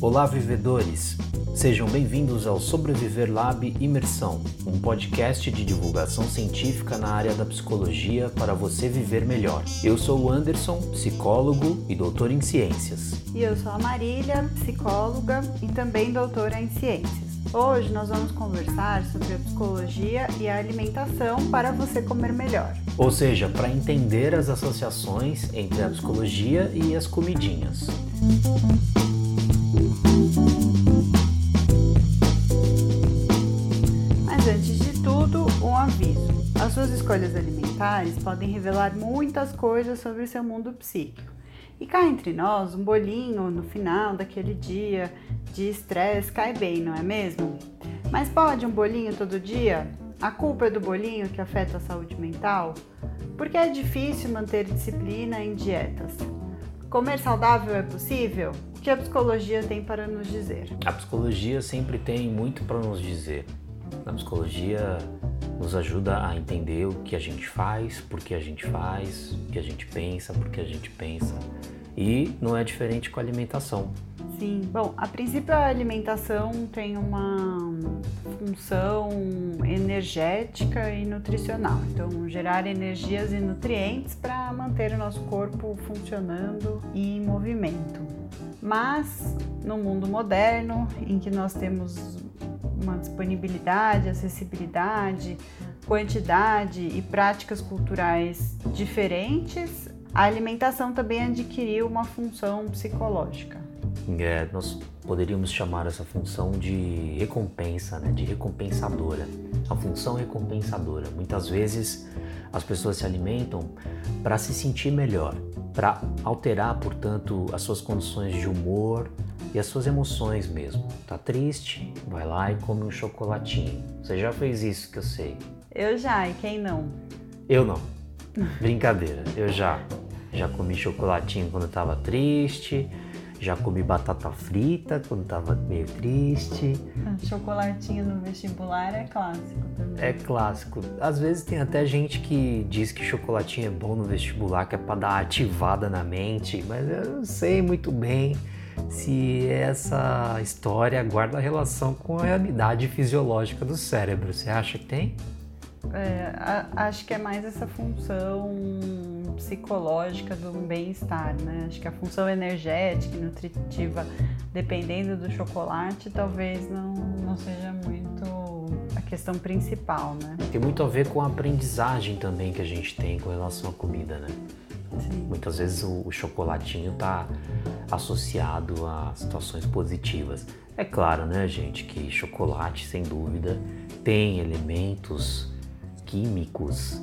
Olá, vivedores! Sejam bem-vindos ao Sobreviver Lab Imersão, um podcast de divulgação científica na área da psicologia para você viver melhor. Eu sou o Anderson, psicólogo e doutor em ciências. E eu sou a Marília, psicóloga e também doutora em ciências. Hoje nós vamos conversar sobre a psicologia e a alimentação para você comer melhor. Ou seja, para entender as associações entre a psicologia e as comidinhas. Suas escolhas alimentares podem revelar muitas coisas sobre seu mundo psíquico. E cá entre nós, um bolinho no final daquele dia de estresse cai bem, não é mesmo? Mas pode um bolinho todo dia? A culpa é do bolinho que afeta a saúde mental? Porque é difícil manter disciplina em dietas. Comer saudável é possível? O que a psicologia tem para nos dizer? A psicologia sempre tem muito para nos dizer. A psicologia nos ajuda a entender o que a gente faz, por que a gente faz, o que a gente pensa, por que a gente pensa. E não é diferente com a alimentação. Sim, bom, a princípio a alimentação tem uma função energética e nutricional, então gerar energias e nutrientes para manter o nosso corpo funcionando e em movimento. Mas no mundo moderno, em que nós temos uma disponibilidade, acessibilidade, quantidade e práticas culturais diferentes, a alimentação também adquiriu uma função psicológica. É, nós poderíamos chamar essa função de recompensa, né? de recompensadora. A função recompensadora. Muitas vezes as pessoas se alimentam para se sentir melhor, para alterar, portanto, as suas condições de humor e as suas emoções mesmo. Tá triste? Vai lá e come um chocolatinho. Você já fez isso que eu sei. Eu já, e quem não? Eu não. Brincadeira, eu já. Já comi chocolatinho quando estava triste, já comi batata frita quando estava meio triste. Chocolatinho no vestibular é clássico também. É clássico. Às vezes tem até gente que diz que chocolatinho é bom no vestibular, que é para dar ativada na mente, mas eu não sei muito bem se essa história guarda relação com a realidade fisiológica do cérebro. Você acha que tem? É, a, acho que é mais essa função psicológica do bem-estar, né? Acho que a função energética e nutritiva, dependendo do chocolate, talvez não, não seja muito a questão principal, né? Tem muito a ver com a aprendizagem também que a gente tem com relação à comida, né? Sim. Muitas vezes o, o chocolatinho está associado a situações positivas. É claro, né, gente, que chocolate, sem dúvida, tem elementos químicos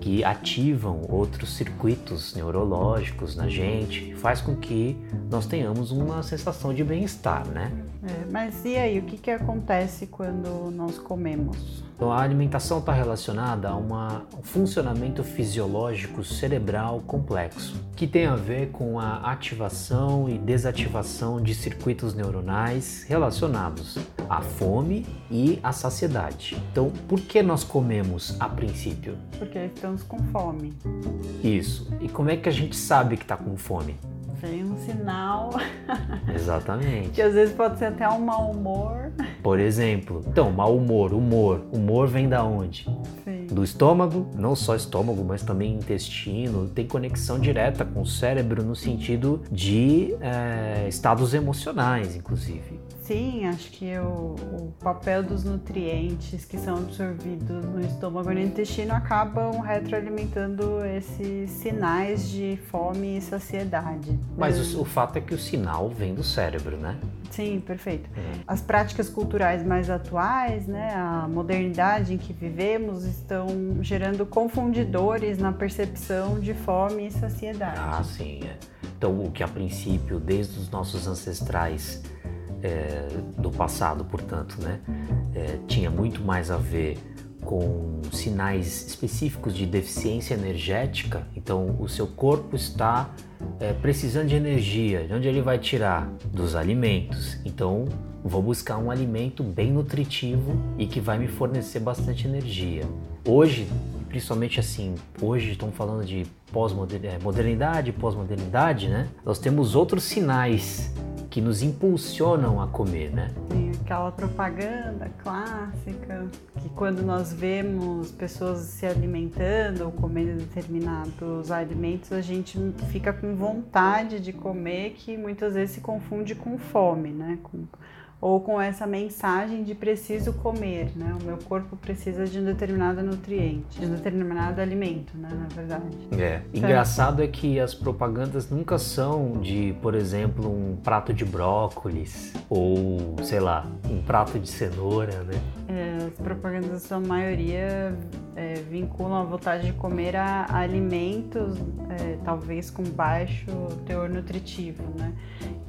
que ativam outros circuitos neurológicos na gente, faz com que nós tenhamos uma sensação de bem-estar, né? É, mas e aí, o que, que acontece quando nós comemos? Então, a alimentação está relacionada a uma, um funcionamento fisiológico cerebral complexo, que tem a ver com a ativação e desativação de circuitos neuronais relacionados à fome e à saciedade. Então, por que nós comemos a princípio? Porque estamos com fome. Isso. E como é que a gente sabe que está com fome? Vem um sinal. Exatamente. que às vezes pode ser até um mau humor. Por exemplo, então, mau humor, humor. Humor vem da onde? Sim. Do estômago, não só estômago, mas também intestino. Tem conexão direta com o cérebro no sentido de é, estados emocionais, inclusive. Sim, acho que o, o, papel dos nutrientes que são absorvidos no estômago e no intestino acabam retroalimentando esses sinais de fome e saciedade. Mas o, o fato é que o sinal vem do cérebro, né? Sim, perfeito. Uhum. As práticas culturais mais atuais, né, a modernidade em que vivemos, estão gerando confundidores na percepção de fome e saciedade. Ah, sim. É. Então, o que a princípio, desde os nossos ancestrais é, do passado, portanto, né, é, tinha muito mais a ver com sinais específicos de deficiência energética. Então, o seu corpo está é, precisando de energia. De onde ele vai tirar? Dos alimentos. Então, vou buscar um alimento bem nutritivo e que vai me fornecer bastante energia. Hoje, principalmente assim, hoje estamos falando de pós-modernidade, pós-modernidade, né? Nós temos outros sinais que nos impulsionam a comer, né? Tem aquela propaganda clássica que quando nós vemos pessoas se alimentando ou comendo determinados alimentos, a gente fica com vontade de comer que muitas vezes se confunde com fome, né? Com ou com essa mensagem de preciso comer, né? O meu corpo precisa de um determinado nutriente, de um determinado alimento, né? Na verdade. É. Então, Engraçado é que as propagandas nunca são de, por exemplo, um prato de brócolis ou, sei lá, um prato de cenoura, né? É, as propagandas, sua maioria, é, vinculam a vontade de comer a, a alimentos, é, talvez com baixo teor nutritivo, né?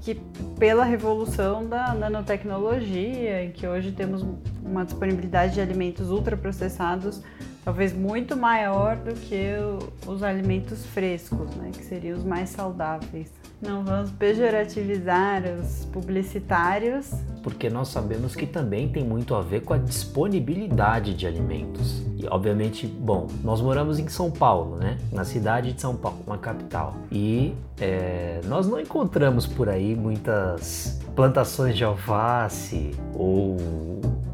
Que pela revolução da nanotecnologia, em que hoje temos uma disponibilidade de alimentos ultraprocessados talvez muito maior do que os alimentos frescos, né? Que seriam os mais saudáveis. Não vamos pejorativizar os publicitários. Porque nós sabemos que também tem muito a ver com a disponibilidade de alimentos. E, obviamente, bom, nós moramos em São Paulo, né? Na cidade de São Paulo, uma capital. E é, nós não encontramos por aí muitas plantações de alface ou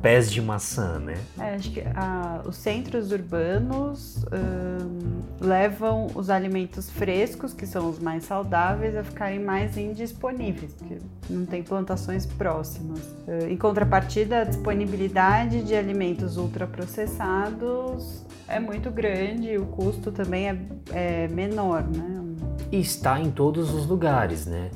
pés de maçã, né? É, acho que ah, os centros urbanos hum, levam os alimentos frescos, que são os mais saudáveis, a ficarem mais indisponíveis, porque não tem plantações próximas. Uh, em contrapartida, a disponibilidade de alimentos ultraprocessados é muito grande e o custo também é, é menor, né? E está em todos os lugares, né?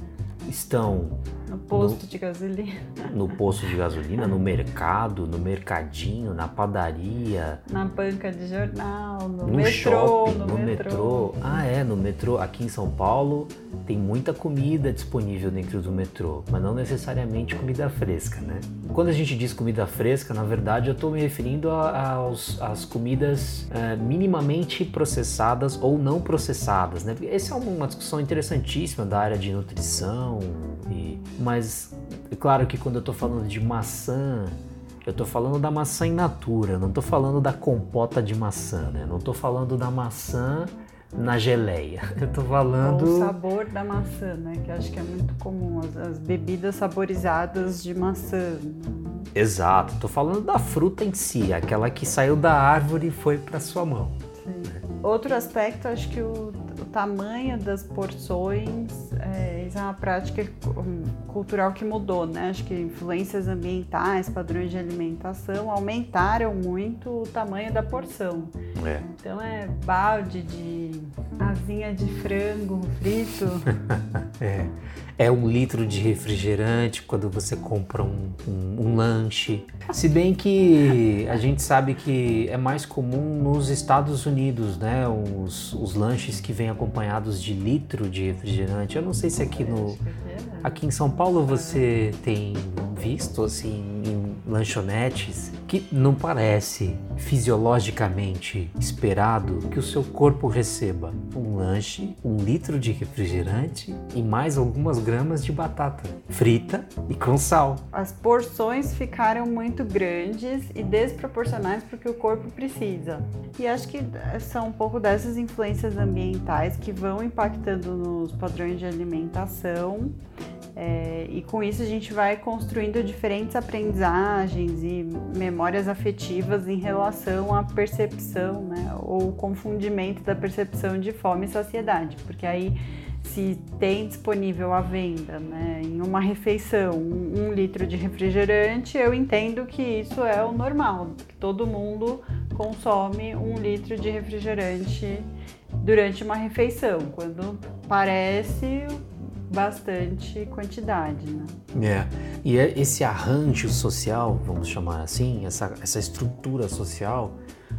Estão no posto no, de gasolina. No posto de gasolina, no mercado, no mercadinho, na padaria. Na banca de jornal, no, no metrô. Shopping, no, no metrô. metrô. Ah, é, no metrô. Aqui em São Paulo tem muita comida disponível dentro do metrô, mas não necessariamente comida fresca, né? Quando a gente diz comida fresca, na verdade eu estou me referindo às comidas é, minimamente processadas ou não processadas, né? Essa é uma discussão interessantíssima da área de nutrição e mas é claro que quando eu estou falando de maçã, eu estou falando da maçã in natura, não estou falando da compota de maçã, né? Não estou falando da maçã na geleia. Eu estou falando. O sabor da maçã, né? Que acho que é muito comum, as, as bebidas saborizadas de maçã. Exato, estou falando da fruta em si, aquela que saiu da árvore e foi para sua mão. Sim. Outro aspecto, acho que o tamanho das porções é, isso é uma prática cultural que mudou, né? Acho que influências ambientais, padrões de alimentação aumentaram muito o tamanho da porção. É. Então é balde de asinha de frango frito. é. é um litro de refrigerante quando você compra um, um, um lanche. Se bem que a gente sabe que é mais comum nos Estados Unidos, né? Os, os lanches que vêm acompanhados de litro de refrigerante. Eu não sei se aqui no aqui em São Paulo você tem visto assim em lanchonetes que não parece fisiologicamente esperado que o seu corpo receba um lanche, um litro de refrigerante e mais algumas gramas de batata frita e com sal. As porções ficaram muito grandes e desproporcionais porque o corpo precisa. E acho que são um pouco dessas influências ambientais que vão impactando nos padrões de alimentação é, e com isso a gente vai construindo diferentes aprendizagens e memórias afetivas em relação à percepção, né, ou confundimento da percepção de fome e saciedade, porque aí se tem disponível à venda né, em uma refeição um, um, litro de refrigerante, eu entendo que isso é o normal, que todo mundo consome um litro de refrigerante durante uma refeição, quando parece bastante quantidade, né? É. E é esse arranjo social, vamos chamar assim, essa, essa estrutura social,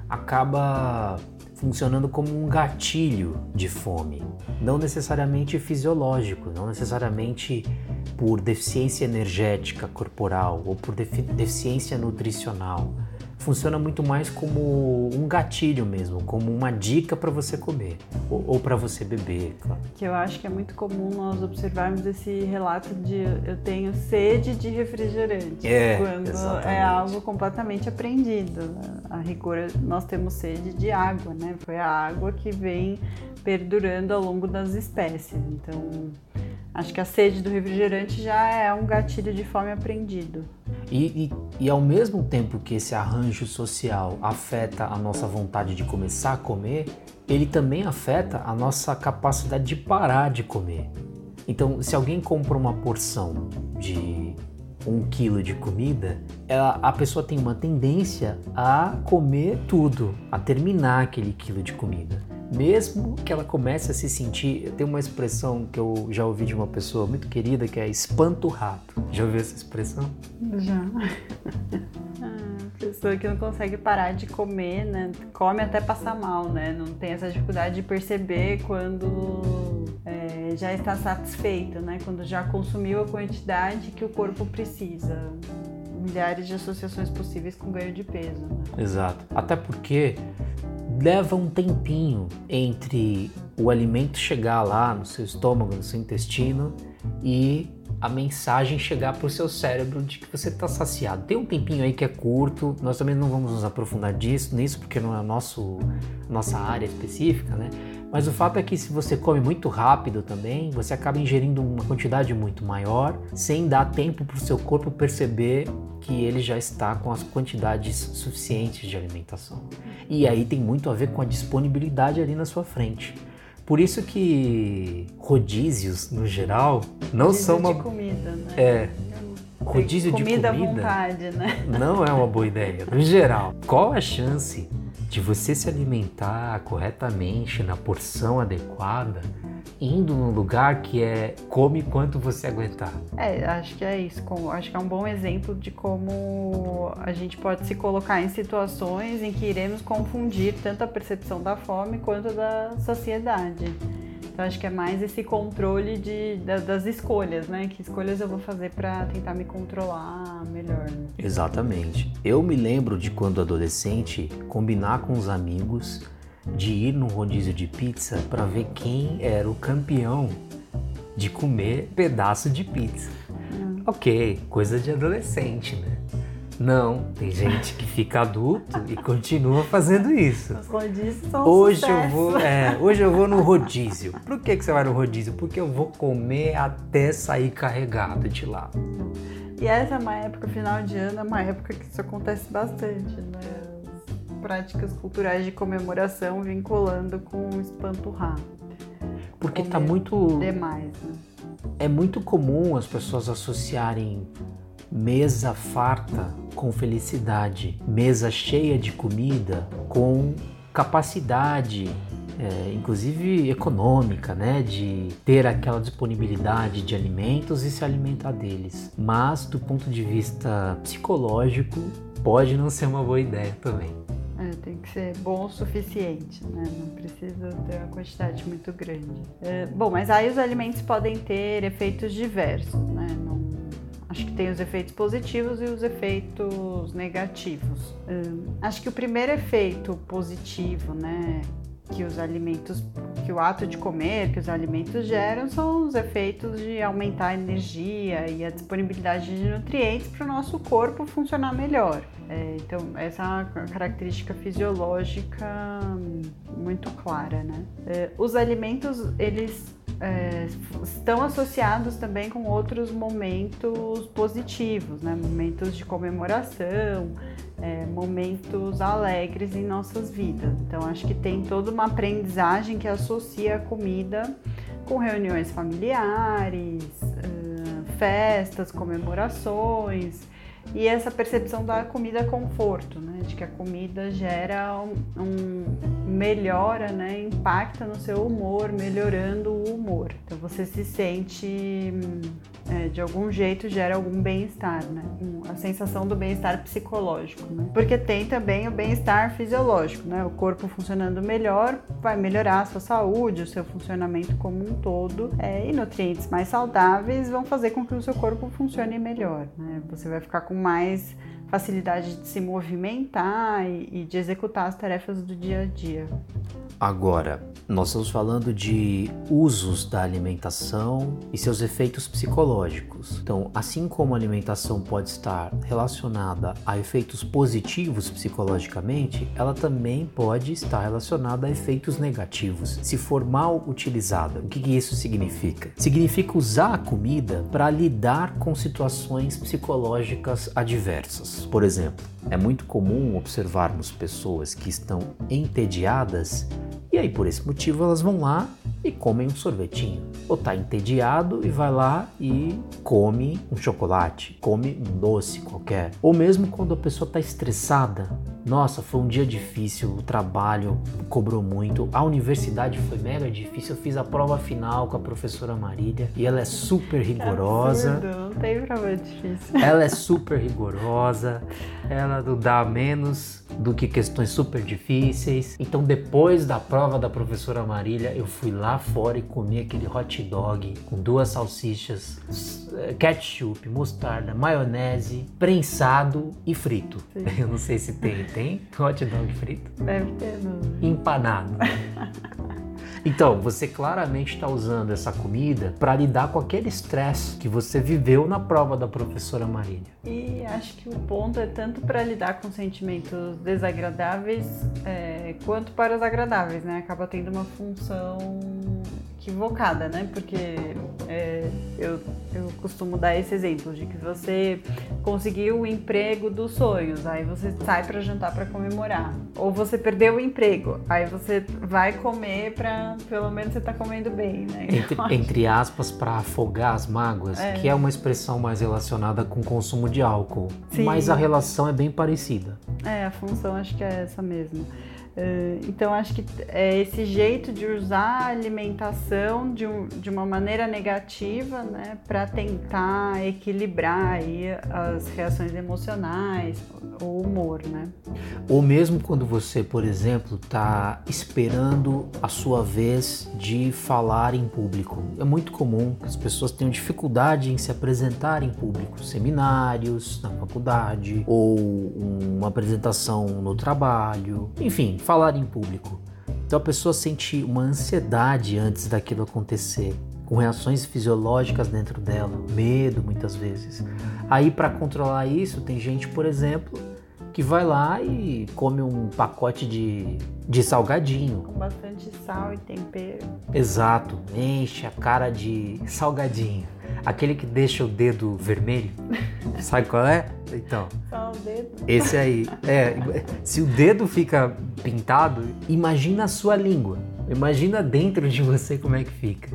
acaba funcionando como um gatilho de fome, não necessariamente fisiológico, não necessariamente por deficiência energética corporal ou por deficiência nutricional. Funciona muito mais como um gatilho mesmo, como uma dica para você comer ou, ou para você beber. Claro. Que eu acho que é muito comum nós observarmos esse relato de eu tenho sede de refrigerante, é, quando exatamente. é algo completamente aprendido. A rigor nós temos sede de água, né? Foi a água que vem perdurando ao longo das espécies. Então Acho que a sede do refrigerante já é um gatilho de fome aprendido. E, e, e, ao mesmo tempo que esse arranjo social afeta a nossa vontade de começar a comer, ele também afeta a nossa capacidade de parar de comer. Então, se alguém compra uma porção de um quilo de comida, ela, a pessoa tem uma tendência a comer tudo, a terminar aquele quilo de comida mesmo que ela comece a se sentir. Tem uma expressão que eu já ouvi de uma pessoa muito querida que é espanto rato. Já ouviu essa expressão? Já. ah, pessoa que não consegue parar de comer, né? Come até passar mal, né? Não tem essa dificuldade de perceber quando é, já está satisfeito, né? Quando já consumiu a quantidade que o corpo precisa milhares de associações possíveis com ganho de peso. Exato. Até porque leva um tempinho entre o alimento chegar lá no seu estômago, no seu intestino e a mensagem chegar para o seu cérebro de que você está saciado. Tem um tempinho aí que é curto, nós também não vamos nos aprofundar disso, nisso, porque não é a nosso, nossa área específica, né? Mas o fato é que se você come muito rápido também, você acaba ingerindo uma quantidade muito maior, sem dar tempo para o seu corpo perceber que ele já está com as quantidades suficientes de alimentação. E aí tem muito a ver com a disponibilidade ali na sua frente. Por isso que rodízios, no geral, não rodízio são uma. De comida, né? É. Rodízio comida de comida. vontade, né? Não é uma boa ideia. No geral, qual a chance de você se alimentar corretamente na porção adequada, indo num lugar que é come quanto você aguentar. É, acho que é isso. Acho que é um bom exemplo de como a gente pode se colocar em situações em que iremos confundir tanto a percepção da fome quanto da saciedade. Então acho que é mais esse controle de, das escolhas, né? Que escolhas eu vou fazer para tentar me controlar melhor. Né? Exatamente. Eu me lembro de quando adolescente combinar com os amigos de ir no rodízio de pizza para ver quem era o campeão de comer pedaço de pizza. Hum. Ok, coisa de adolescente, né? Não, tem gente que fica adulto e continua fazendo isso. Os rodízios são hoje um eu vou, é, hoje eu vou no rodízio. Por que, que você vai no rodízio? Porque eu vou comer até sair carregado de lá. E essa é uma época, final de ano, é uma época que isso acontece bastante, né? As práticas culturais de comemoração vinculando com o espanto rá. Porque tá muito. Demais, né? É muito comum as pessoas associarem mesa farta com felicidade, mesa cheia de comida com capacidade, é, inclusive econômica, né, de ter aquela disponibilidade de alimentos e se alimentar deles. Mas do ponto de vista psicológico, pode não ser uma boa ideia também. É, tem que ser bom o suficiente, né? Não precisa ter uma quantidade muito grande. É, bom, mas aí os alimentos podem ter efeitos diversos, né? Não Acho que tem os efeitos positivos e os efeitos negativos. Hum, acho que o primeiro efeito positivo, né, que os alimentos, que o ato de comer, que os alimentos geram, são os efeitos de aumentar a energia e a disponibilidade de nutrientes para o nosso corpo funcionar melhor. É, então, essa é uma característica fisiológica muito clara, né? É, os alimentos, eles é, estão associados também com outros momentos positivos, né? momentos de comemoração, é, momentos alegres em nossas vidas. Então, acho que tem toda uma aprendizagem que associa a comida com reuniões familiares, festas, comemorações e essa percepção da comida conforto, né? De que a comida gera um, melhora, né? Impacta no seu humor, melhorando o humor. Então você se sente é, de algum jeito gera algum bem-estar, né? A sensação do bem-estar psicológico, né? Porque tem também o bem-estar fisiológico, né? O corpo funcionando melhor vai melhorar a sua saúde, o seu funcionamento como um todo, é, e nutrientes mais saudáveis vão fazer com que o seu corpo funcione melhor, né? Você vai ficar com mais facilidade de se movimentar e, e de executar as tarefas do dia a dia. Agora, nós estamos falando de usos da alimentação e seus efeitos psicológicos. Então, assim como a alimentação pode estar relacionada a efeitos positivos psicologicamente, ela também pode estar relacionada a efeitos negativos, se for mal utilizada. O que, que isso significa? Significa usar a comida para lidar com situações psicológicas adversas. Por exemplo, é muito comum observarmos pessoas que estão entediadas e aí, por esse motivo, elas vão lá e comem um sorvetinho. Ou tá entediado e vai lá e come um chocolate, come um doce qualquer. Ou mesmo quando a pessoa tá estressada, nossa, foi um dia difícil, o trabalho cobrou muito, a universidade foi mega difícil. Eu fiz a prova final com a professora Marília e ela é super rigorosa. Absurdo, não tem prova difícil. Ela é super rigorosa, ela não dá menos do que questões super difíceis. Então, depois da prova da professora Marília, eu fui lá fora e comi aquele hot dog com duas salsichas, ketchup, mostarda, maionese, prensado e frito. Sim. Eu não sei se tem tem hot dog frito? Deve ter. Não. Empanado. Então, você claramente está usando essa comida para lidar com aquele estresse que você viveu na prova da professora Marília. E acho que o ponto é tanto para lidar com sentimentos desagradáveis é, quanto para os agradáveis, né? Acaba tendo uma função equivocada, né? Porque é, eu, eu costumo dar esse exemplo de que você conseguiu o emprego dos sonhos, aí você sai para jantar para comemorar. Ou você perdeu o emprego, aí você vai comer para pelo menos você tá comendo bem, né? Entre, entre aspas, para afogar as mágoas, é. que é uma expressão mais relacionada com o consumo de álcool. Sim. Mas a relação é bem parecida. É, a função acho que é essa mesmo. Eh, então, acho que é esse jeito de usar a alimentação de, um, de uma maneira negativa, né, para tentar equilibrar aí as reações emocionais, o humor, né? Ou mesmo quando você, por exemplo, está esperando a sua vez de falar em público. É muito comum que as pessoas tenham dificuldade em se apresentar em público, seminários, na faculdade, ou uma apresentação no trabalho, enfim, falar em público. Então a pessoa sente uma ansiedade antes daquilo acontecer, com reações fisiológicas dentro dela, medo muitas vezes. Aí para controlar isso, tem gente, por exemplo, que vai lá e come um pacote de, de salgadinho. Com bastante sal e tempero. Exato, enche a cara de salgadinho. Aquele que deixa o dedo vermelho. Sabe qual é? Então. Só o dedo. Esse aí. É, se o dedo fica pintado, imagina a sua língua. Imagina dentro de você como é que fica.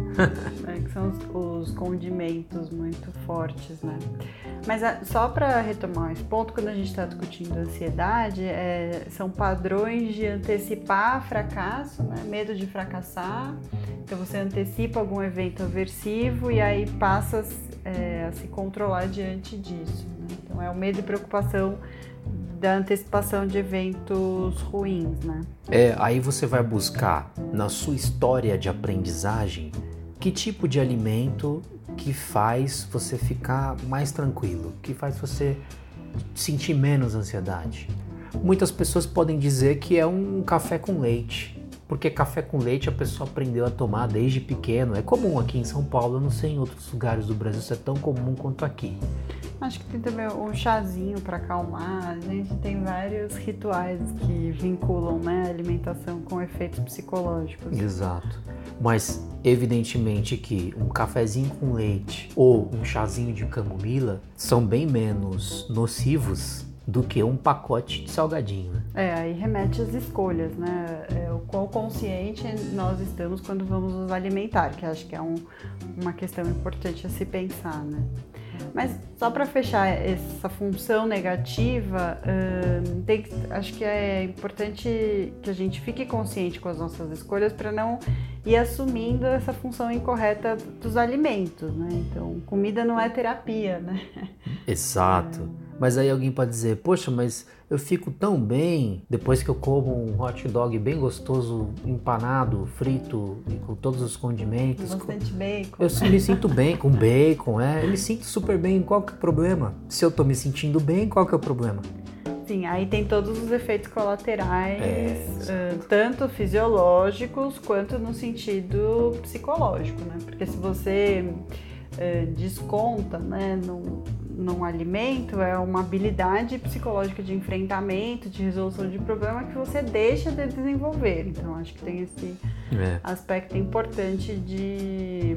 É, que são os, os condimentos muito fortes, né? Mas a, só para retomar esse ponto, quando a gente está discutindo ansiedade, é, são padrões de antecipar fracasso, né? medo de fracassar. Então você antecipa algum evento aversivo e aí passa é, a se controlar diante disso. Né? Então é o medo e preocupação da antecipação de eventos ruins, né? É, aí você vai buscar na sua história de aprendizagem que tipo de alimento que faz você ficar mais tranquilo, que faz você sentir menos ansiedade. Muitas pessoas podem dizer que é um café com leite, porque café com leite a pessoa aprendeu a tomar desde pequeno. É comum aqui em São Paulo, eu não sei em outros lugares do Brasil se é tão comum quanto aqui. Acho que tem também um chazinho para acalmar. A gente tem vários rituais que vinculam né, a alimentação com efeitos psicológicos. Exato. Mas evidentemente que um cafezinho com leite ou um chazinho de camomila são bem menos nocivos do que um pacote de salgadinho. Né? É, aí remete às escolhas, né? É, o quão consciente nós estamos quando vamos nos alimentar, que acho que é um, uma questão importante a se pensar, né? Mas só para fechar essa função negativa, hum, tem, acho que é importante que a gente fique consciente com as nossas escolhas para não ir assumindo essa função incorreta dos alimentos, né? Então, comida não é terapia, né? Exato. Mas aí alguém pode dizer, poxa, mas eu fico tão bem depois que eu como um hot dog bem gostoso, empanado, frito e com todos os condimentos. Bastante bacon. Eu me sinto bem com bacon, é. Eu me sinto super bem. Qual que é o problema? Se eu tô me sentindo bem, qual que é o problema? Sim, aí tem todos os efeitos colaterais, é, uh, tanto fisiológicos quanto no sentido psicológico, né? Porque se você uh, desconta, né, num, num alimento, é uma habilidade psicológica de enfrentamento, de resolução de problema que você deixa de desenvolver. Então, acho que tem esse é. aspecto importante de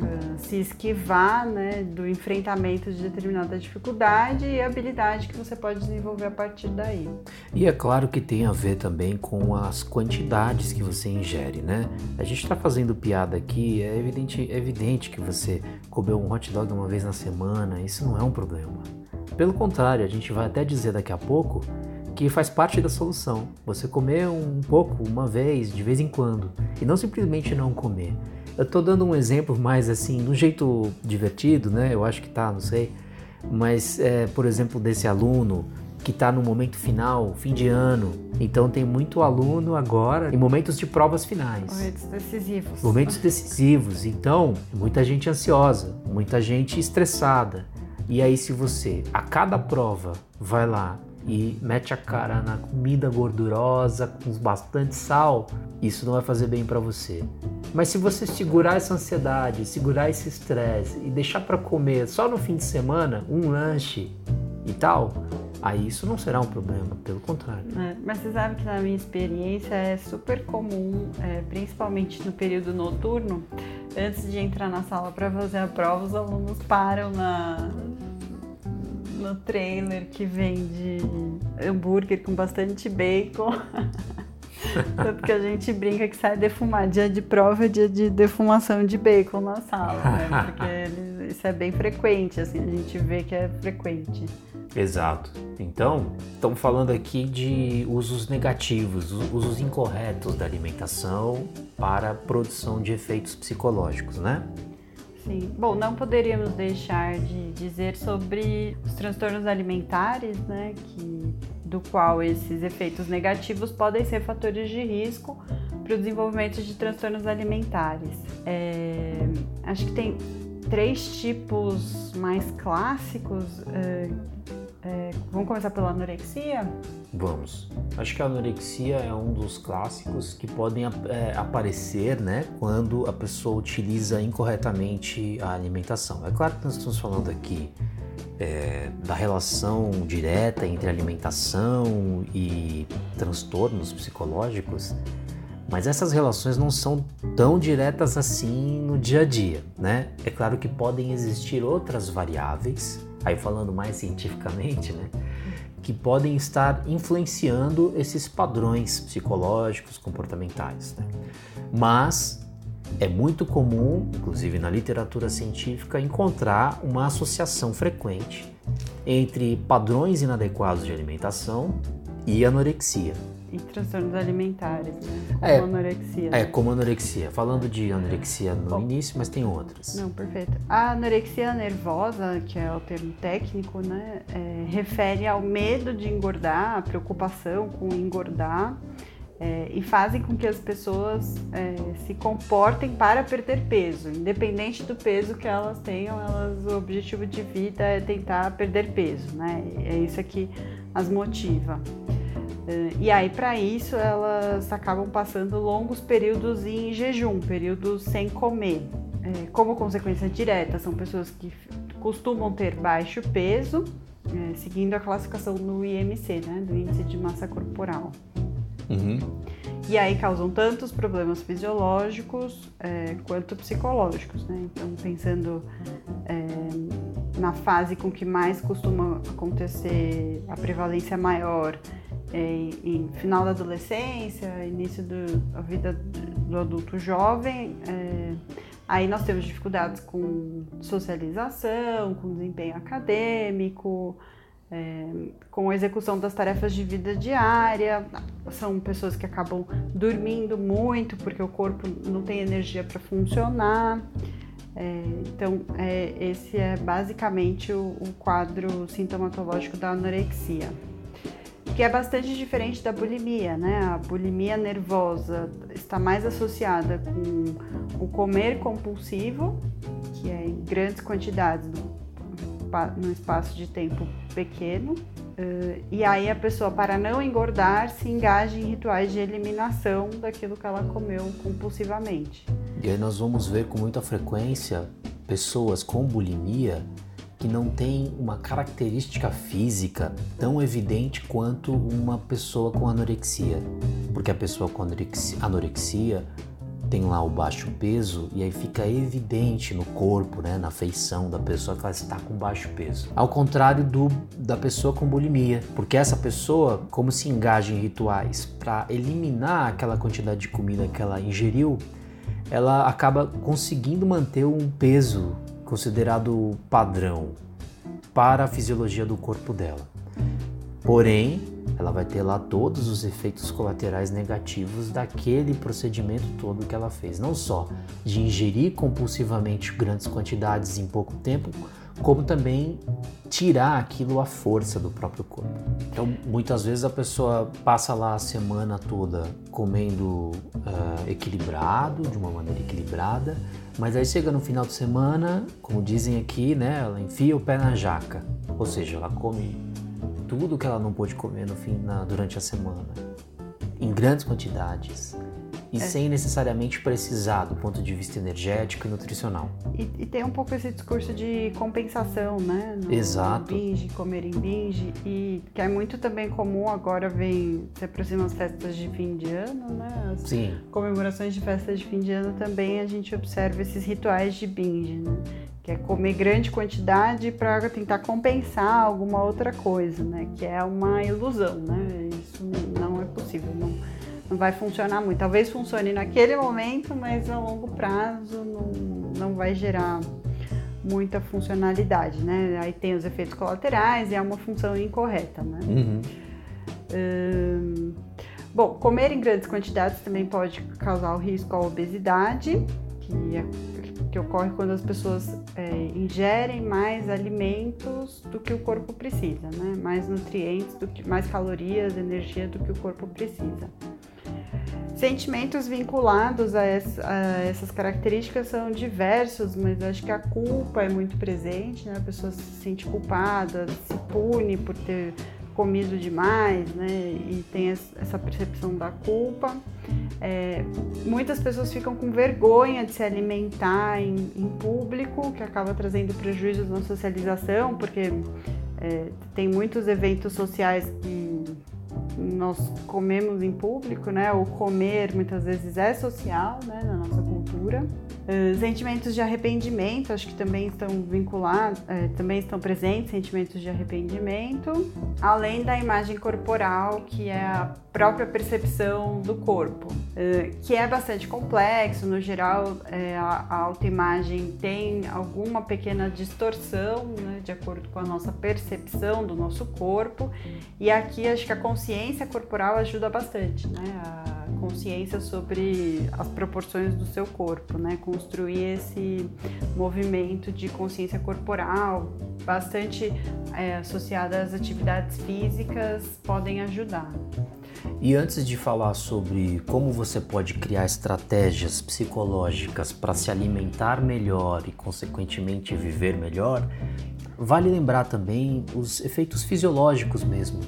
uh, se esquivar né, do enfrentamento de determinada dificuldade e habilidade que você pode desenvolver a partir daí. E é claro que tem a ver também com as quantidades que você ingere, né? A gente está fazendo piada aqui, é evidente, é evidente que você comer um hot dog uma vez na semana, isso não é um problema. Pelo contrário, a gente vai até dizer daqui a pouco que faz parte da solução. Você comer um pouco, uma vez, de vez em quando, e não simplesmente não comer. Eu tô dando um exemplo mais assim, de um jeito divertido, né? Eu acho que tá, não sei. Mas, é, por exemplo, desse aluno que está no momento final, fim de ano. Então tem muito aluno agora em momentos de provas finais. Momentos decisivos. Momentos decisivos. Então, muita gente ansiosa, muita gente estressada. E aí, se você, a cada prova, vai lá e mete a cara na comida gordurosa com bastante sal, isso não vai fazer bem para você. Mas se você segurar essa ansiedade, segurar esse estresse e deixar para comer só no fim de semana um lanche e tal, aí isso não será um problema, pelo contrário. É, mas você sabe que na minha experiência é super comum, é, principalmente no período noturno, antes de entrar na sala para fazer a prova, os alunos param na, no trailer que vende hambúrguer com bastante bacon. Tanto que a gente brinca que sai defumar. Dia de prova é dia de defumação de bacon na sala, né? Porque eles, isso é bem frequente, assim, a gente vê que é frequente. Exato. Então, estamos falando aqui de usos negativos, usos incorretos da alimentação para a produção de efeitos psicológicos, né? Sim. Bom, não poderíamos deixar de dizer sobre os transtornos alimentares, né, que, do qual esses efeitos negativos podem ser fatores de risco para o desenvolvimento de transtornos alimentares. É, acho que tem três tipos mais clássicos. É, é, vamos começar pela anorexia? Vamos. Acho que a anorexia é um dos clássicos que podem é, aparecer né, quando a pessoa utiliza incorretamente a alimentação. É claro que nós estamos falando aqui é, da relação direta entre alimentação e transtornos psicológicos, mas essas relações não são tão diretas assim no dia a dia, né? É claro que podem existir outras variáveis aí falando mais cientificamente, né, que podem estar influenciando esses padrões psicológicos, comportamentais. Né? Mas é muito comum, inclusive na literatura científica, encontrar uma associação frequente entre padrões inadequados de alimentação e anorexia. E transtornos alimentares, né? Como é, anorexia. É, como anorexia. Falando de anorexia no Bom, início, mas tem outras. Não, perfeito. A anorexia nervosa, que é o termo técnico, né? É, refere ao medo de engordar, a preocupação com engordar. É, e fazem com que as pessoas é, se comportem para perder peso, independente do peso que elas tenham, elas, o objetivo de vida é tentar perder peso, né? É isso que as motiva. E aí, para isso, elas acabam passando longos períodos em jejum, períodos sem comer. É, como consequência direta, são pessoas que costumam ter baixo peso, é, seguindo a classificação no IMC, né, do Índice de Massa Corporal. Uhum. E aí causam tantos problemas fisiológicos é, quanto psicológicos, né? Então, pensando é, na fase com que mais costuma acontecer a prevalência maior em, em, final da adolescência, início da vida do adulto jovem, é, aí nós temos dificuldades com socialização, com desempenho acadêmico, é, com a execução das tarefas de vida diária. São pessoas que acabam dormindo muito porque o corpo não tem energia para funcionar. É, então, é, esse é basicamente o, o quadro sintomatológico da anorexia que é bastante diferente da bulimia, né? A bulimia nervosa está mais associada com o comer compulsivo, que é em grandes quantidades no espaço de tempo pequeno. Uh, e aí a pessoa, para não engordar, se engaja em rituais de eliminação daquilo que ela comeu compulsivamente. E aí nós vamos ver com muita frequência pessoas com bulimia que não tem uma característica física tão evidente quanto uma pessoa com anorexia. Porque a pessoa com anorexia, anorexia tem lá o baixo peso e aí fica evidente no corpo, né, na feição da pessoa que ela está com baixo peso. Ao contrário do da pessoa com bulimia, porque essa pessoa, como se engaja em rituais para eliminar aquela quantidade de comida que ela ingeriu, ela acaba conseguindo manter um peso considerado padrão para a fisiologia do corpo dela. Porém, ela vai ter lá todos os efeitos colaterais negativos daquele procedimento todo que ela fez. Não só de ingerir compulsivamente grandes quantidades em pouco tempo, como também tirar aquilo à força do próprio corpo. Então, muitas vezes a pessoa passa lá a semana toda comendo uh, equilibrado, de uma maneira equilibrada, mas aí chega no final de semana, como dizem aqui, né, ela enfia o pé na jaca, ou seja, ela come tudo que ela não pôde comer no fim, na, durante a semana, em grandes quantidades e é. sem necessariamente precisar do ponto de vista energético e nutricional. E, e tem um pouco esse discurso de compensação, né? No, Exato. No binge, comer em binge, e que é muito também comum agora vem se aproximam as festas de fim de ano, né? As Sim. comemorações de festas de fim de ano também a gente observa esses rituais de binge, né? Que é comer grande quantidade para tentar compensar alguma outra coisa, né? Que é uma ilusão, né? Isso não é possível, não não vai funcionar muito. Talvez funcione naquele momento, mas a longo prazo não, não vai gerar muita funcionalidade, né? Aí tem os efeitos colaterais e é uma função incorreta, né? Uhum. Hum, bom, comer em grandes quantidades também pode causar o risco à obesidade, que, é, que ocorre quando as pessoas é, ingerem mais alimentos do que o corpo precisa, né? Mais nutrientes, do que, mais calorias, energia do que o corpo precisa. Sentimentos vinculados a, essa, a, essas características são diversos, mas acho que a culpa é muito presente, né? A pessoa se sente culpada, se pune por ter comido demais, né? E tem essa percepção da culpa. É, muitas pessoas ficam com vergonha de se alimentar em, em público, que acaba trazendo prejuízos na socialização, porque é, tem muitos eventos sociais que nós comemos em público, né? O comer muitas vezes é social, né? Na nossa cultura. Uh, sentimentos de arrependimento, acho que também estão vinculados, uh, também estão presentes sentimentos de arrependimento, além da imagem corporal, que é a própria percepção do corpo, uh, que é bastante complexo. No geral, a, a autoimagem tem alguma pequena distorção, né? De acordo com a nossa percepção do nosso corpo. E aqui acho que a consciência corporal ajuda bastante, né? A consciência sobre as proporções do seu corpo, né? Construir esse movimento de consciência corporal, bastante é, associada às atividades físicas, podem ajudar. E antes de falar sobre como você pode criar estratégias psicológicas para se alimentar melhor e, consequentemente, viver melhor, vale lembrar também os efeitos fisiológicos mesmo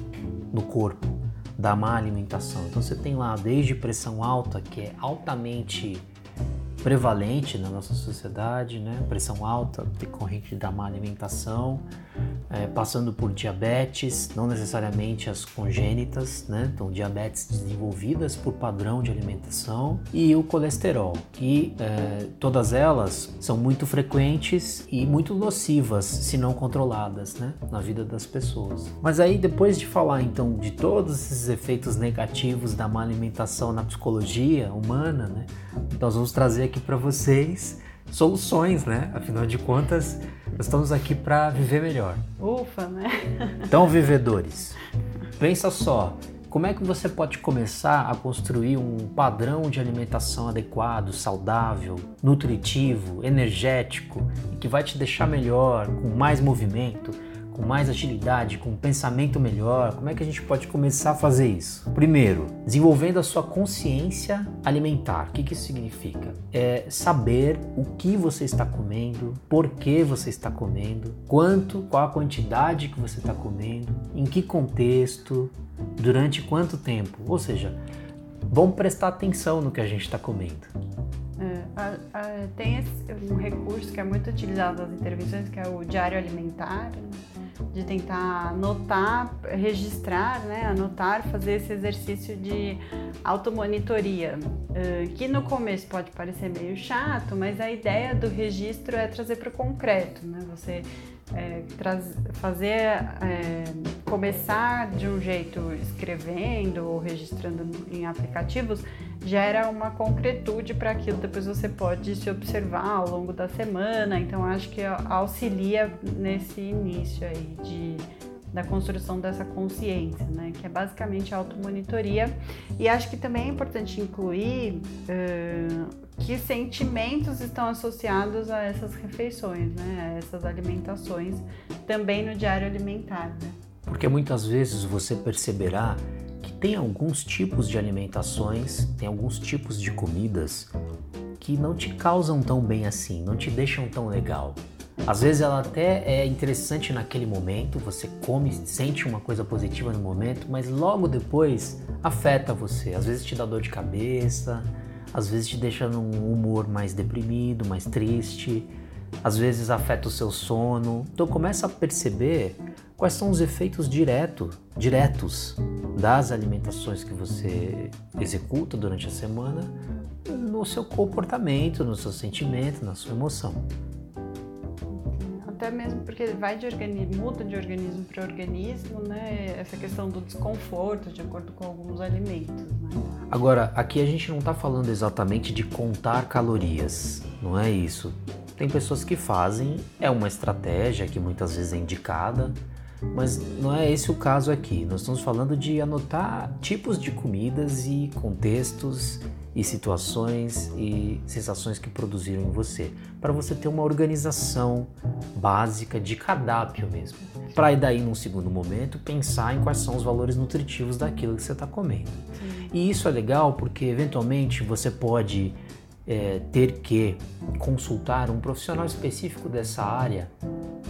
no corpo da má alimentação. Então você tem lá desde pressão alta, que é altamente prevalente na nossa sociedade, né? Pressão alta decorrente da má alimentação, é, passando por diabetes, não necessariamente as congênitas, né? Então, diabetes desenvolvidas por padrão de alimentação e o colesterol, que é, todas elas são muito frequentes e muito nocivas se não controladas, né? Na vida das pessoas. Mas aí, depois de falar então de todos esses efeitos negativos da má alimentação na psicologia humana, né? Nós vamos trazer aqui para vocês soluções, né? Afinal de contas, nós estamos aqui para viver melhor. Ufa, né? Então, vivedores, pensa só, como é que você pode começar a construir um padrão de alimentação adequado, saudável, nutritivo, energético e que vai te deixar melhor, com mais movimento? Com mais agilidade, com um pensamento melhor? Como é que a gente pode começar a fazer isso? Primeiro, desenvolvendo a sua consciência alimentar. O que, que isso significa? É saber o que você está comendo, por que você está comendo, quanto, qual a quantidade que você está comendo, em que contexto, durante quanto tempo. Ou seja, vamos prestar atenção no que a gente está comendo. É, tem esse, um recurso que é muito utilizado nas intervenções, que é o diário alimentar. Né? De tentar anotar, registrar, né, anotar, fazer esse exercício de automonitoria, que no começo pode parecer meio chato, mas a ideia do registro é trazer para o concreto, né? Você é, fazer, é, começar de um jeito escrevendo ou registrando em aplicativos gera uma concretude para aquilo. Depois você pode se observar ao longo da semana. Então acho que auxilia nesse início aí de da construção dessa consciência, né? Que é basicamente a automonitoria. E acho que também é importante incluir uh, que sentimentos estão associados a essas refeições, né? A essas alimentações, também no diário alimentar, né? Porque muitas vezes você perceberá que tem alguns tipos de alimentações, tem alguns tipos de comidas que não te causam tão bem assim, não te deixam tão legal. Às vezes ela até é interessante naquele momento, você come, sente uma coisa positiva no momento, mas logo depois afeta você. Às vezes te dá dor de cabeça, às vezes te deixa num humor mais deprimido, mais triste, às vezes afeta o seu sono. Então começa a perceber quais são os efeitos direto, diretos das alimentações que você executa durante a semana no seu comportamento, no seu sentimento, na sua emoção até mesmo porque vai de organismo, muda de organismo para organismo, né? Essa questão do desconforto de acordo com alguns alimentos. Né? Agora, aqui a gente não está falando exatamente de contar calorias, não é isso. Tem pessoas que fazem, é uma estratégia que muitas vezes é indicada, mas não é esse o caso aqui. Nós estamos falando de anotar tipos de comidas e contextos e situações e sensações que produziram em você, para você ter uma organização básica de cardápio mesmo. Para daí, num segundo momento, pensar em quais são os valores nutritivos daquilo que você está comendo. Sim. E isso é legal porque, eventualmente, você pode é, ter que consultar um profissional específico dessa área,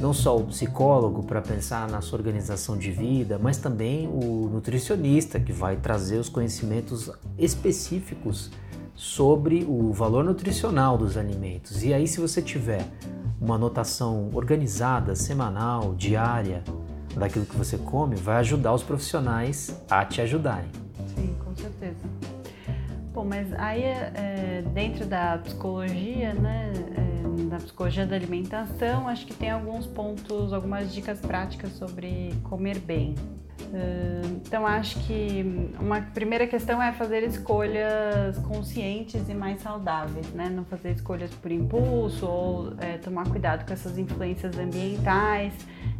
não só o psicólogo para pensar na sua organização de vida, mas também o nutricionista que vai trazer os conhecimentos específicos sobre o valor nutricional dos alimentos. E aí, se você tiver uma anotação organizada, semanal, diária, daquilo que você come, vai ajudar os profissionais a te ajudarem. Sim, com certeza. Bom, mas aí é, dentro da psicologia, né, é, da psicologia da alimentação, acho que tem alguns pontos, algumas dicas práticas sobre comer bem. Então acho que uma primeira questão é fazer escolhas conscientes e mais saudáveis, né? Não fazer escolhas por impulso ou é, tomar cuidado com essas influências ambientais,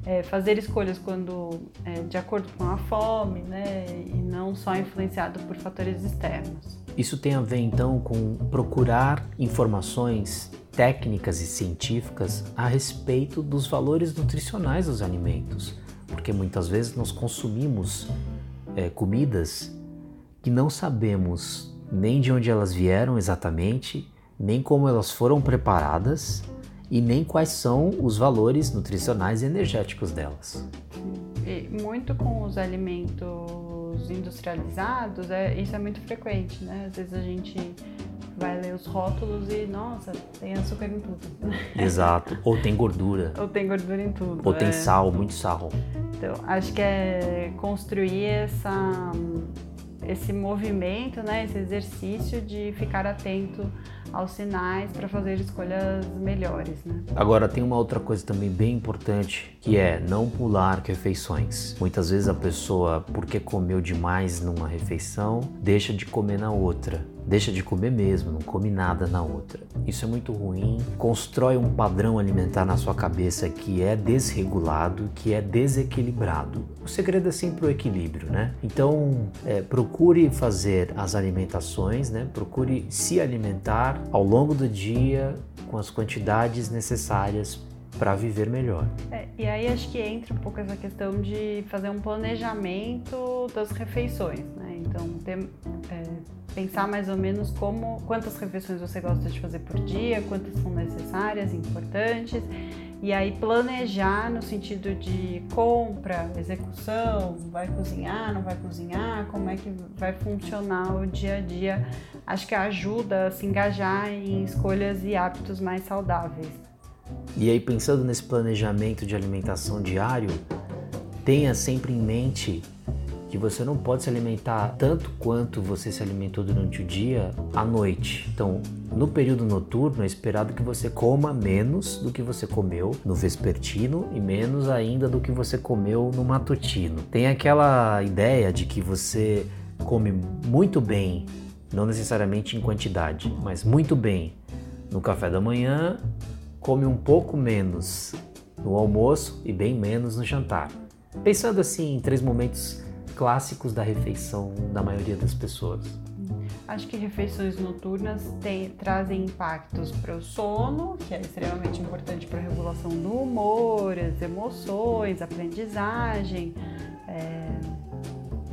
é, fazer escolhas quando é, de acordo com a fome, né? E não só influenciado por fatores externos. Isso tem a ver então com procurar informações técnicas e científicas a respeito dos valores nutricionais dos alimentos porque muitas vezes nós consumimos é, comidas que não sabemos nem de onde elas vieram exatamente, nem como elas foram preparadas e nem quais são os valores nutricionais e energéticos delas. E muito com os alimentos industrializados, é, isso é muito frequente, né? Às vezes a gente vai ler os rótulos e, nossa, tem açúcar em tudo. Exato. Ou tem gordura. Ou tem gordura em tudo. Ou é. tem sal, muito sal. Então, acho que é construir essa, esse movimento, né, esse exercício de ficar atento aos sinais para fazer escolhas melhores. Né? Agora, tem uma outra coisa também bem importante, que é não pular refeições. Muitas vezes a pessoa, porque comeu demais numa refeição, deixa de comer na outra. Deixa de comer mesmo, não come nada na outra. Isso é muito ruim, constrói um padrão alimentar na sua cabeça que é desregulado, que é desequilibrado. O segredo é sempre o equilíbrio, né? Então, é, procure fazer as alimentações, né? Procure se alimentar ao longo do dia com as quantidades necessárias para viver melhor. É, e aí acho que entra um pouco essa questão de fazer um planejamento das refeições, né? Então, ter, é, pensar mais ou menos como, quantas refeições você gosta de fazer por dia, quantas são necessárias, importantes, e aí planejar no sentido de compra, execução, vai cozinhar, não vai cozinhar, como é que vai funcionar o dia a dia. Acho que ajuda a se engajar em escolhas e hábitos mais saudáveis. E aí, pensando nesse planejamento de alimentação diário, tenha sempre em mente que você não pode se alimentar tanto quanto você se alimentou durante o dia à noite. Então, no período noturno é esperado que você coma menos do que você comeu no vespertino e menos ainda do que você comeu no matutino. Tem aquela ideia de que você come muito bem, não necessariamente em quantidade, mas muito bem no café da manhã come um pouco menos no almoço e bem menos no jantar. Pensando assim em três momentos clássicos da refeição da maioria das pessoas. Acho que refeições noturnas trazem impactos para o sono, que é extremamente importante para a regulação do humor, as emoções, aprendizagem. É,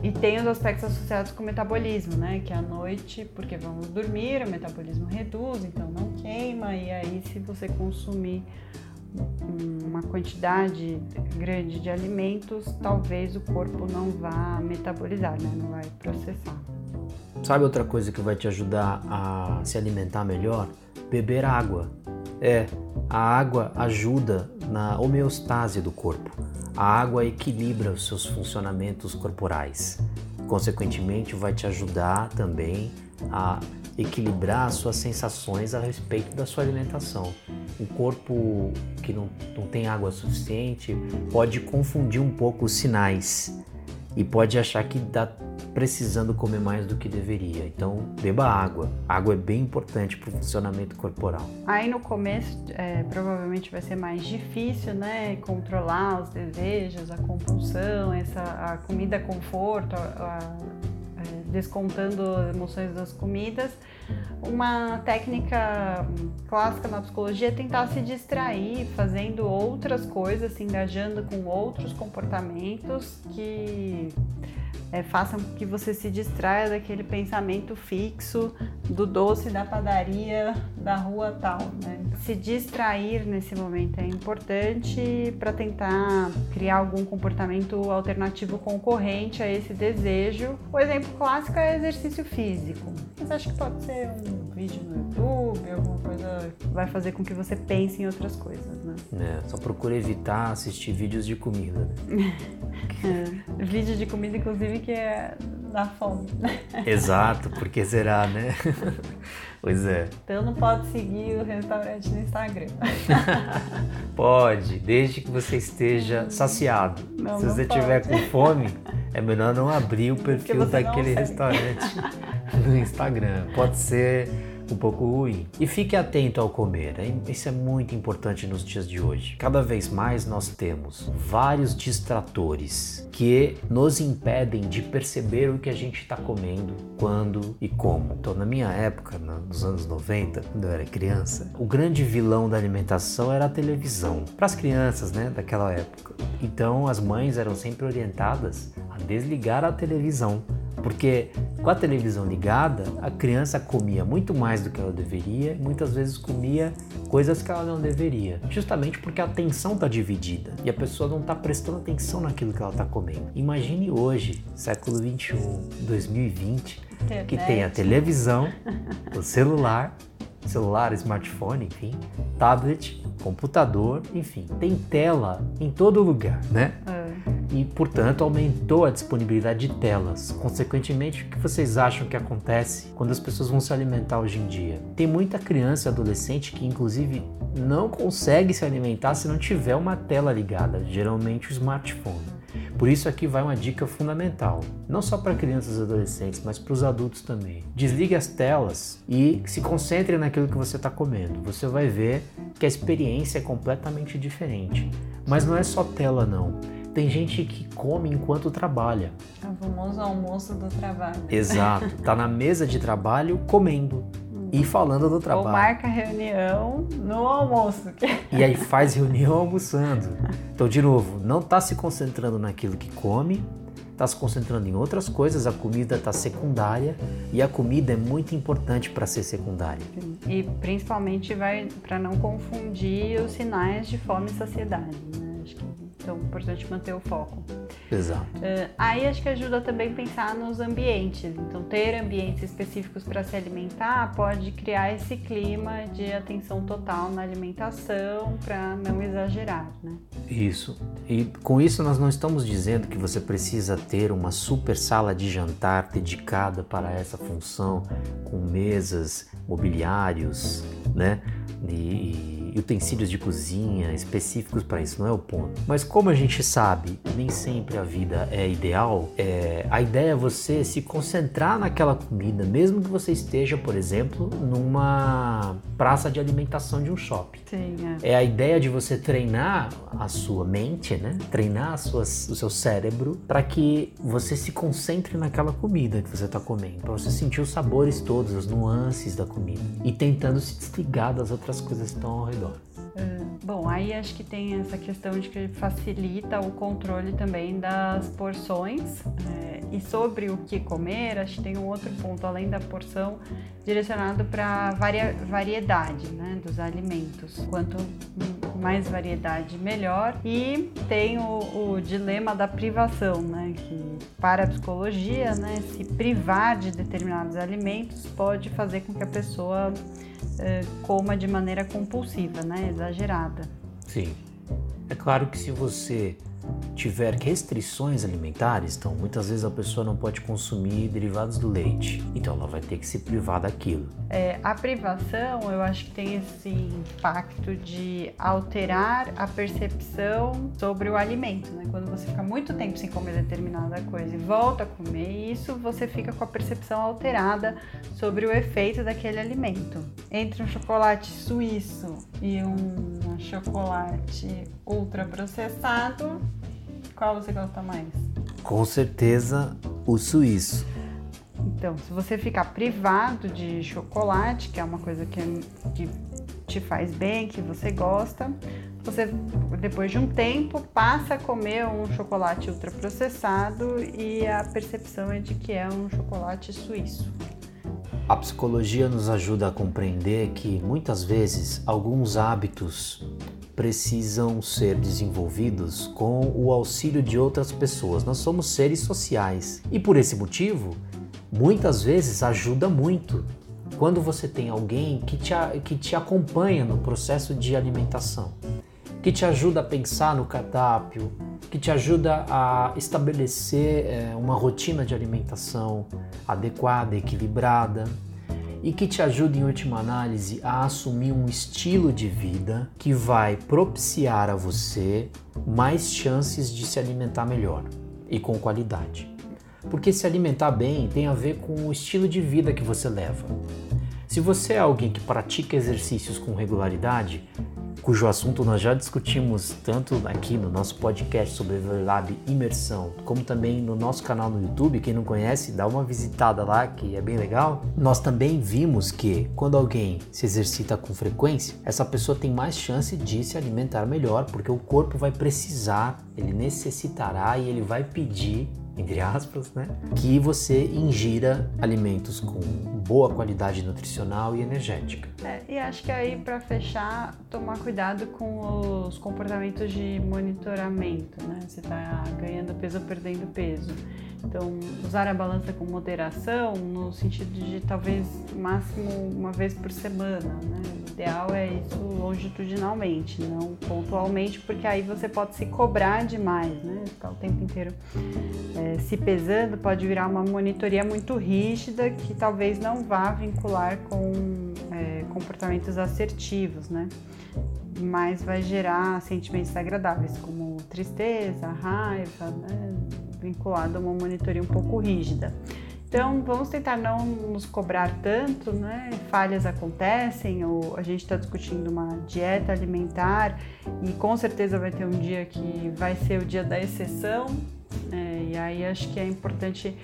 e tem os aspectos associados com o metabolismo, né? Que à noite, porque vamos dormir, o metabolismo reduz, então não queima, e aí se você consumir uma quantidade grande de alimentos, talvez o corpo não vá metabolizar, né? Não vai processar. Sabe outra coisa que vai te ajudar a se alimentar melhor? Beber água. É, a água ajuda na homeostase do corpo. A água equilibra os seus funcionamentos corporais. Consequentemente, vai te ajudar também a equilibrar as suas sensações a respeito da sua alimentação. O corpo que não, não tem água suficiente pode confundir um pouco os sinais e pode achar que está precisando comer mais do que deveria. Então, beba água. A água é bem importante para o funcionamento corporal. Aí no começo, é, provavelmente vai ser mais difícil, né? Controlar os desejos, a compulsão, essa, a comida conforto, a, a descontando emoções das comidas. Uma técnica clássica na psicologia é tentar se distrair, fazendo outras coisas, se engajando com outros comportamentos que é, façam com que você se distraia daquele pensamento fixo do doce da padaria da rua tal. Né? Se distrair nesse momento é importante para tentar criar algum comportamento alternativo concorrente a esse desejo. O exemplo clássico é exercício físico. Mas acho que pode ser um vídeo no YouTube, alguma coisa que vai fazer com que você pense em outras coisas. Né? É, só procura evitar assistir vídeos de comida. Né? é, vídeo de comida, inclusive, que é da fome. Exato, porque será, né? pois é. Então não pode seguir o restaurante no Instagram. pode, desde que você esteja saciado. Não, Se você estiver com fome, é melhor não abrir o perfil daquele restaurante no Instagram. Pode ser um pouco ruim. E fique atento ao comer, isso é muito importante nos dias de hoje. Cada vez mais nós temos vários distratores que nos impedem de perceber o que a gente está comendo, quando e como. Então, na minha época, nos anos 90, quando eu era criança, o grande vilão da alimentação era a televisão. Para as crianças, né, daquela época. Então, as mães eram sempre orientadas a desligar a televisão porque com a televisão ligada, a criança comia muito mais do que ela deveria e muitas vezes comia coisas que ela não deveria, justamente porque a atenção está dividida e a pessoa não está prestando atenção naquilo que ela está comendo. Imagine hoje, século 21, 2020, que tem a televisão, o celular, celular, smartphone, enfim, tablet, computador, enfim, tem tela em todo lugar, né? É. e, portanto, aumentou a disponibilidade de telas. Consequentemente, o que vocês acham que acontece quando as pessoas vão se alimentar hoje em dia? Tem muita criança e adolescente que, inclusive, não consegue se alimentar se não tiver uma tela ligada, geralmente o smartphone. Por isso aqui vai uma dica fundamental, não só para crianças e adolescentes, mas para os adultos também. Desligue as telas e se concentre naquilo que você está comendo. Você vai ver que a experiência é completamente diferente. Mas não é só tela não. Tem gente que come enquanto trabalha. É o famoso almoço do trabalho. Exato. Tá na mesa de trabalho comendo e falando do trabalho. Ou marca reunião no almoço. E aí faz reunião almoçando. Então, de novo, não está se concentrando naquilo que come, está se concentrando em outras coisas, a comida está secundária e a comida é muito importante para ser secundária. E principalmente vai para não confundir os sinais de fome e saciedade. Né? Acho que então, é importante manter o foco. Exato. Uh, aí acho que ajuda também pensar nos ambientes. Então, ter ambientes específicos para se alimentar pode criar esse clima de atenção total na alimentação para não exagerar, né? Isso. E com isso nós não estamos dizendo que você precisa ter uma super sala de jantar dedicada para essa função, com mesas, mobiliários, né? e, utensílios de cozinha específicos para isso, não é o ponto. Mas como a gente sabe, nem sempre a vida é ideal, é, a ideia é você se concentrar naquela comida, mesmo que você esteja, por exemplo, numa praça de alimentação de um shopping. Sim, é. é a ideia de você treinar a sua mente, né? Treinar suas, o seu cérebro para que você se concentre naquela comida que você está comendo, para você sentir os sabores todos, as nuances da comida e tentando se desligar das outras coisas que estão ao redor É, bom, aí acho que tem essa questão de que facilita o controle também das porções. É, e sobre o que comer, acho que tem um outro ponto, além da porção, direcionado para varia, variedade né, dos alimentos. Quanto mais variedade, melhor. E tem o, o dilema da privação, né, que para a psicologia, né, se privar de determinados alimentos pode fazer com que a pessoa coma de maneira compulsiva, né? exagerada. Sim. É claro que se você tiver restrições alimentares, então muitas vezes a pessoa não pode consumir derivados do leite, então ela vai ter que se privar daquilo. É, a privação, eu acho que tem esse impacto de alterar a percepção sobre o alimento, né? Quando você fica muito tempo sem comer determinada coisa e volta a comer isso, você fica com a percepção alterada sobre o efeito daquele alimento. Entre um chocolate suíço e um chocolate ultraprocessado, qual você gosta mais? Com certeza o suíço. Então, se você ficar privado de chocolate, que é uma coisa que, que te faz bem, que você gosta, você depois de um tempo passa a comer um chocolate ultraprocessado e a percepção é de que é um chocolate suíço. A psicologia nos ajuda a compreender que muitas vezes alguns hábitos precisam ser desenvolvidos com o auxílio de outras pessoas. Nós somos seres sociais e por esse motivo, muitas vezes ajuda muito quando você tem alguém que te, que te acompanha no processo de alimentação, que te ajuda a pensar no cardápio, que te ajuda a estabelecer é, uma rotina de alimentação adequada, equilibrada e que te ajude, em última análise, a assumir um estilo de vida que vai propiciar a você mais chances de se alimentar melhor e com qualidade. Porque se alimentar bem tem a ver com o estilo de vida que você leva. Se você é alguém que pratica exercícios com regularidade, cujo assunto nós já discutimos tanto aqui no nosso podcast sobre Everlab Imersão, como também no nosso canal no YouTube. Quem não conhece, dá uma visitada lá que é bem legal. Nós também vimos que quando alguém se exercita com frequência, essa pessoa tem mais chance de se alimentar melhor, porque o corpo vai precisar, ele necessitará e ele vai pedir entre aspas, né? Que você ingira alimentos com boa qualidade nutricional e energética. É, e acho que aí para fechar, tomar cuidado com os comportamentos de monitoramento, né? Você está ganhando peso ou perdendo peso. Então, usar a balança com moderação, no sentido de talvez máximo uma vez por semana, né? O ideal é isso longitudinalmente, não pontualmente, porque aí você pode se cobrar demais, né? Ficar o tempo inteiro é, se pesando pode virar uma monitoria muito rígida que talvez não vá vincular com é, comportamentos assertivos, né? Mas vai gerar sentimentos agradáveis, como tristeza, raiva, né? vinculado a uma monitoria um pouco rígida. Então, vamos tentar não nos cobrar tanto, né? Falhas acontecem, ou a gente está discutindo uma dieta alimentar e com certeza vai ter um dia que vai ser o dia da exceção. É, e aí acho que é importante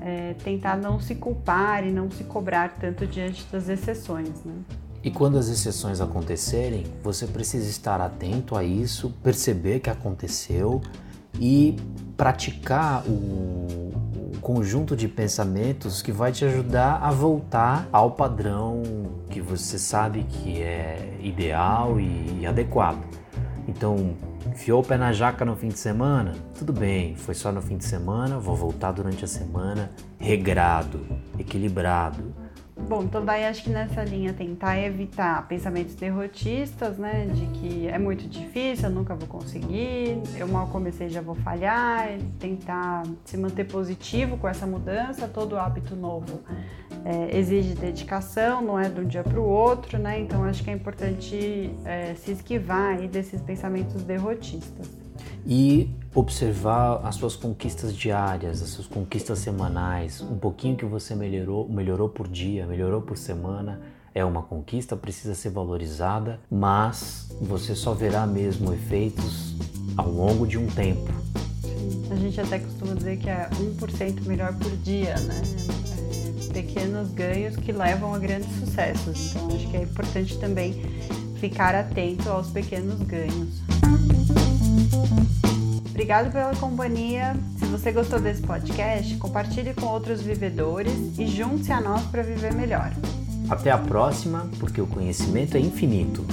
é, tentar não se culpar e não se cobrar tanto diante das exceções, né? E quando as exceções acontecerem, você precisa estar atento a isso, perceber que aconteceu e praticar o, o conjunto de pensamentos que vai te ajudar a voltar ao padrão que você sabe que é ideal e, e adequado. Então, enfiou o pé na jaca no fim de semana? Tudo bem, foi só no fim de semana, vou voltar durante a semana regrado, equilibrado Bom, então daí acho que nessa linha tentar evitar pensamentos derrotistas, né? De que é muito difícil, eu nunca vou conseguir, eu mal comecei já vou falhar, tentar se manter positivo com essa mudança, todo hábito novo é, exige dedicação, não é de um dia para o outro, né? Então acho que é importante é, se esquivar aí desses pensamentos derrotistas e observar as suas conquistas diárias, as suas conquistas semanais, um pouquinho que você melhorou, melhorou por dia, melhorou por semana, é uma conquista, precisa ser valorizada, mas você só verá mesmo efeitos ao longo de um tempo. A gente até costuma dizer que é 1% melhor por dia, né? É pequenos ganhos que levam a grandes sucessos. Então acho que é importante também ficar atento aos pequenos ganhos. Obrigado pela companhia. Se você gostou desse podcast, compartilhe com outros vivedores e junte-se a nós para viver melhor. Até a próxima, porque o conhecimento é infinito.